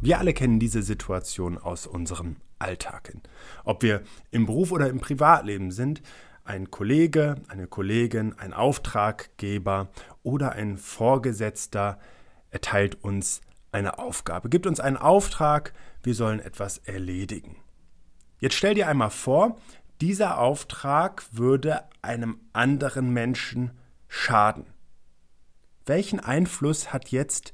Wir alle kennen diese Situation aus unserem Alltag. Ob wir im Beruf oder im Privatleben sind, ein Kollege, eine Kollegin, ein Auftraggeber oder ein Vorgesetzter erteilt uns eine Aufgabe, gibt uns einen Auftrag, wir sollen etwas erledigen. Jetzt stell dir einmal vor, dieser Auftrag würde einem anderen Menschen schaden. Welchen Einfluss hat jetzt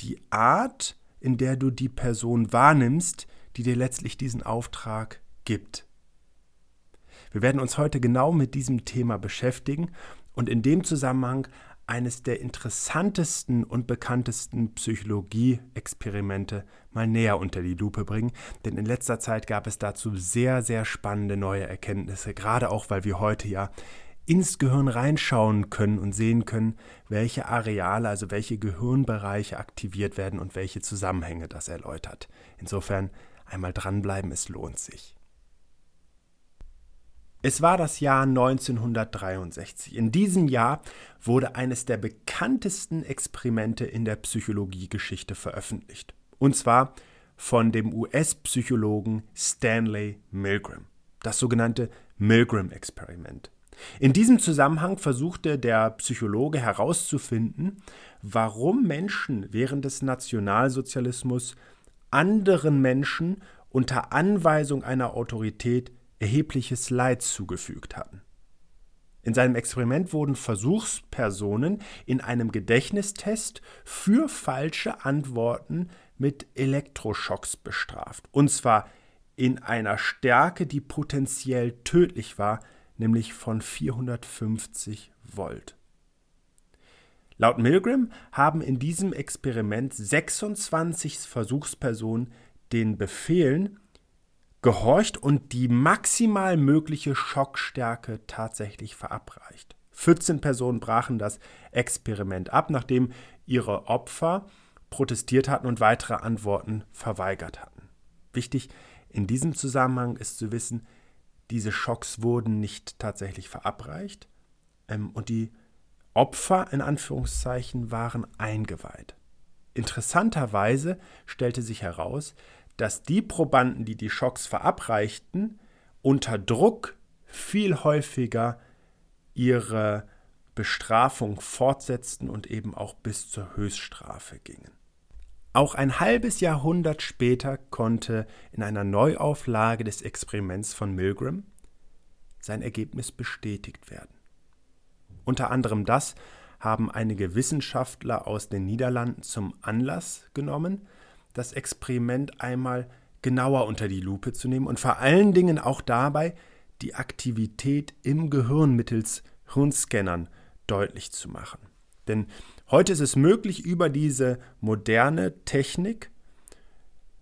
die Art, in der du die Person wahrnimmst, die dir letztlich diesen Auftrag gibt. Wir werden uns heute genau mit diesem Thema beschäftigen und in dem Zusammenhang eines der interessantesten und bekanntesten Psychologie-Experimente mal näher unter die Lupe bringen, denn in letzter Zeit gab es dazu sehr, sehr spannende neue Erkenntnisse, gerade auch weil wir heute ja ins Gehirn reinschauen können und sehen können, welche Areale, also welche Gehirnbereiche aktiviert werden und welche Zusammenhänge das erläutert. Insofern einmal dranbleiben, es lohnt sich. Es war das Jahr 1963. In diesem Jahr wurde eines der bekanntesten Experimente in der Psychologiegeschichte veröffentlicht. Und zwar von dem US-Psychologen Stanley Milgram. Das sogenannte Milgram-Experiment. In diesem Zusammenhang versuchte der Psychologe herauszufinden, warum Menschen während des Nationalsozialismus anderen Menschen unter Anweisung einer Autorität erhebliches Leid zugefügt hatten. In seinem Experiment wurden Versuchspersonen in einem Gedächtnistest für falsche Antworten mit Elektroschocks bestraft. Und zwar in einer Stärke, die potenziell tödlich war, nämlich von 450 Volt. Laut Milgram haben in diesem Experiment 26 Versuchspersonen den Befehlen gehorcht und die maximal mögliche Schockstärke tatsächlich verabreicht. 14 Personen brachen das Experiment ab, nachdem ihre Opfer protestiert hatten und weitere Antworten verweigert hatten. Wichtig in diesem Zusammenhang ist zu wissen, diese Schocks wurden nicht tatsächlich verabreicht ähm, und die Opfer in Anführungszeichen waren eingeweiht. Interessanterweise stellte sich heraus, dass die Probanden, die die Schocks verabreichten, unter Druck viel häufiger ihre Bestrafung fortsetzten und eben auch bis zur Höchststrafe gingen. Auch ein halbes Jahrhundert später konnte in einer Neuauflage des Experiments von Milgram sein Ergebnis bestätigt werden. Unter anderem das haben einige Wissenschaftler aus den Niederlanden zum Anlass genommen, das Experiment einmal genauer unter die Lupe zu nehmen und vor allen Dingen auch dabei die Aktivität im Gehirn mittels Hirnscannern deutlich zu machen. Denn heute ist es möglich, über diese moderne Technik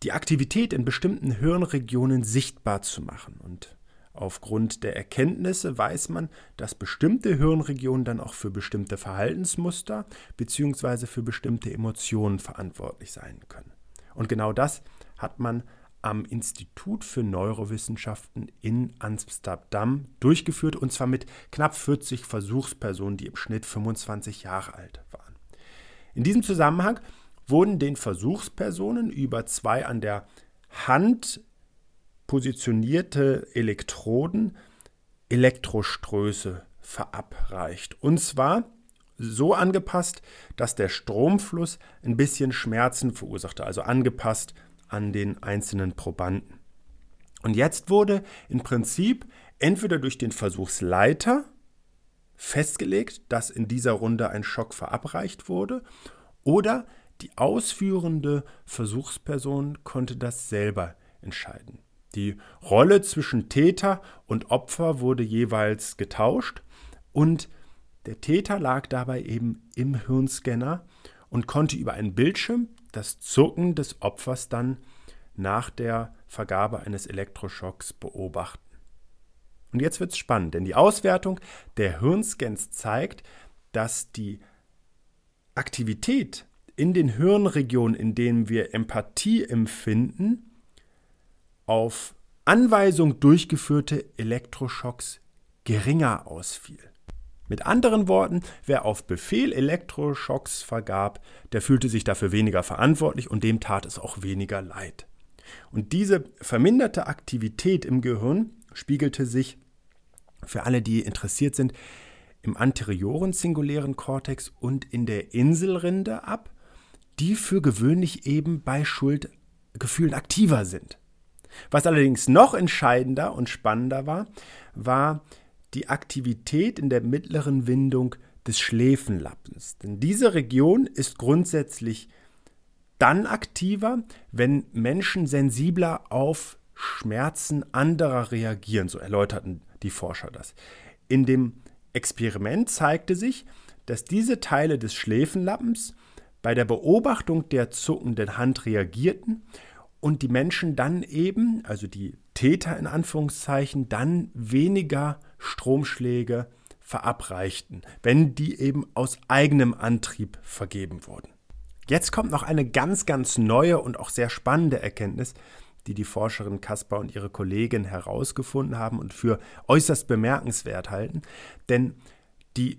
die Aktivität in bestimmten Hirnregionen sichtbar zu machen. Und aufgrund der Erkenntnisse weiß man, dass bestimmte Hirnregionen dann auch für bestimmte Verhaltensmuster bzw. für bestimmte Emotionen verantwortlich sein können. Und genau das hat man am Institut für Neurowissenschaften in Amsterdam durchgeführt und zwar mit knapp 40 Versuchspersonen, die im Schnitt 25 Jahre alt. In diesem Zusammenhang wurden den Versuchspersonen über zwei an der Hand positionierte Elektroden Elektroströße verabreicht. Und zwar so angepasst, dass der Stromfluss ein bisschen Schmerzen verursachte, also angepasst an den einzelnen Probanden. Und jetzt wurde im Prinzip entweder durch den Versuchsleiter festgelegt, dass in dieser Runde ein Schock verabreicht wurde, oder die ausführende Versuchsperson konnte das selber entscheiden. Die Rolle zwischen Täter und Opfer wurde jeweils getauscht und der Täter lag dabei eben im Hirnscanner und konnte über einen Bildschirm das Zucken des Opfers dann nach der Vergabe eines Elektroschocks beobachten. Und jetzt wird es spannend, denn die Auswertung der Hirnscans zeigt, dass die Aktivität in den Hirnregionen, in denen wir Empathie empfinden, auf Anweisung durchgeführte Elektroschocks geringer ausfiel. Mit anderen Worten, wer auf Befehl Elektroschocks vergab, der fühlte sich dafür weniger verantwortlich und dem tat es auch weniger leid. Und diese verminderte Aktivität im Gehirn spiegelte sich für alle, die interessiert sind, im anterioren singulären Kortex und in der Inselrinde ab, die für gewöhnlich eben bei Schuldgefühlen aktiver sind. Was allerdings noch entscheidender und spannender war, war die Aktivität in der mittleren Windung des Schläfenlappens. Denn diese Region ist grundsätzlich dann aktiver, wenn Menschen sensibler auf Schmerzen anderer reagieren, so erläuterten die Forscher das. In dem Experiment zeigte sich, dass diese Teile des Schläfenlappens bei der Beobachtung der zuckenden Hand reagierten und die Menschen dann eben, also die Täter in Anführungszeichen, dann weniger Stromschläge verabreichten, wenn die eben aus eigenem Antrieb vergeben wurden. Jetzt kommt noch eine ganz, ganz neue und auch sehr spannende Erkenntnis, die die Forscherin Kaspar und ihre Kollegin herausgefunden haben und für äußerst bemerkenswert halten. Denn die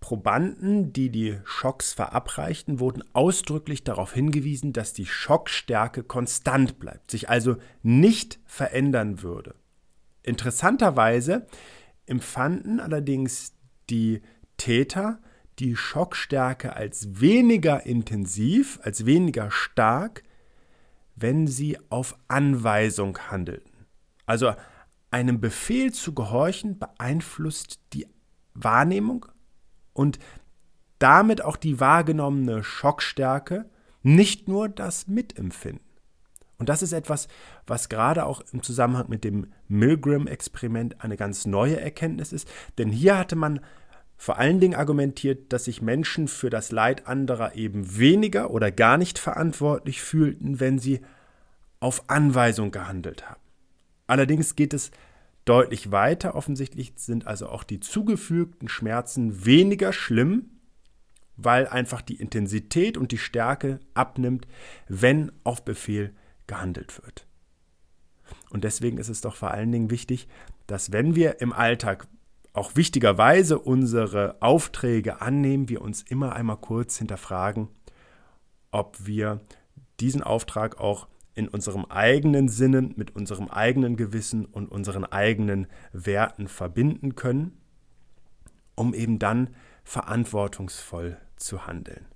Probanden, die die Schocks verabreichten, wurden ausdrücklich darauf hingewiesen, dass die Schockstärke konstant bleibt, sich also nicht verändern würde. Interessanterweise empfanden allerdings die Täter die Schockstärke als weniger intensiv, als weniger stark, wenn sie auf Anweisung handelten. Also einem Befehl zu gehorchen beeinflusst die Wahrnehmung und damit auch die wahrgenommene Schockstärke, nicht nur das Mitempfinden. Und das ist etwas, was gerade auch im Zusammenhang mit dem Milgram-Experiment eine ganz neue Erkenntnis ist. Denn hier hatte man vor allen Dingen argumentiert, dass sich Menschen für das Leid anderer eben weniger oder gar nicht verantwortlich fühlten, wenn sie auf Anweisung gehandelt haben. Allerdings geht es deutlich weiter. Offensichtlich sind also auch die zugefügten Schmerzen weniger schlimm, weil einfach die Intensität und die Stärke abnimmt, wenn auf Befehl gehandelt wird. Und deswegen ist es doch vor allen Dingen wichtig, dass wenn wir im Alltag auch wichtigerweise unsere Aufträge annehmen, wir uns immer einmal kurz hinterfragen, ob wir diesen Auftrag auch in unserem eigenen Sinnen, mit unserem eigenen Gewissen und unseren eigenen Werten verbinden können, um eben dann verantwortungsvoll zu handeln.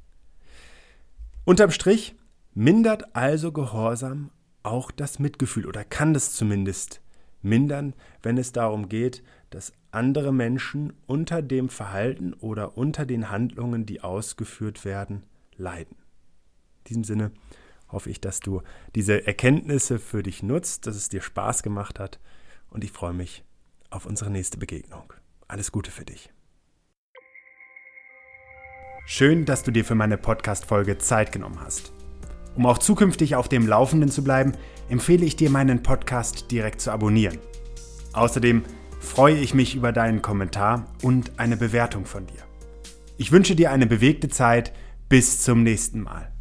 Unterm Strich mindert also Gehorsam auch das Mitgefühl oder kann das zumindest mindern, wenn es darum geht, dass andere Menschen unter dem Verhalten oder unter den Handlungen, die ausgeführt werden, leiden. In diesem Sinne hoffe ich, dass du diese Erkenntnisse für dich nutzt, dass es dir Spaß gemacht hat und ich freue mich auf unsere nächste Begegnung. Alles Gute für dich. Schön, dass du dir für meine Podcast-Folge Zeit genommen hast. Um auch zukünftig auf dem Laufenden zu bleiben, empfehle ich dir, meinen Podcast direkt zu abonnieren. Außerdem freue ich mich über deinen Kommentar und eine Bewertung von dir. Ich wünsche dir eine bewegte Zeit. Bis zum nächsten Mal.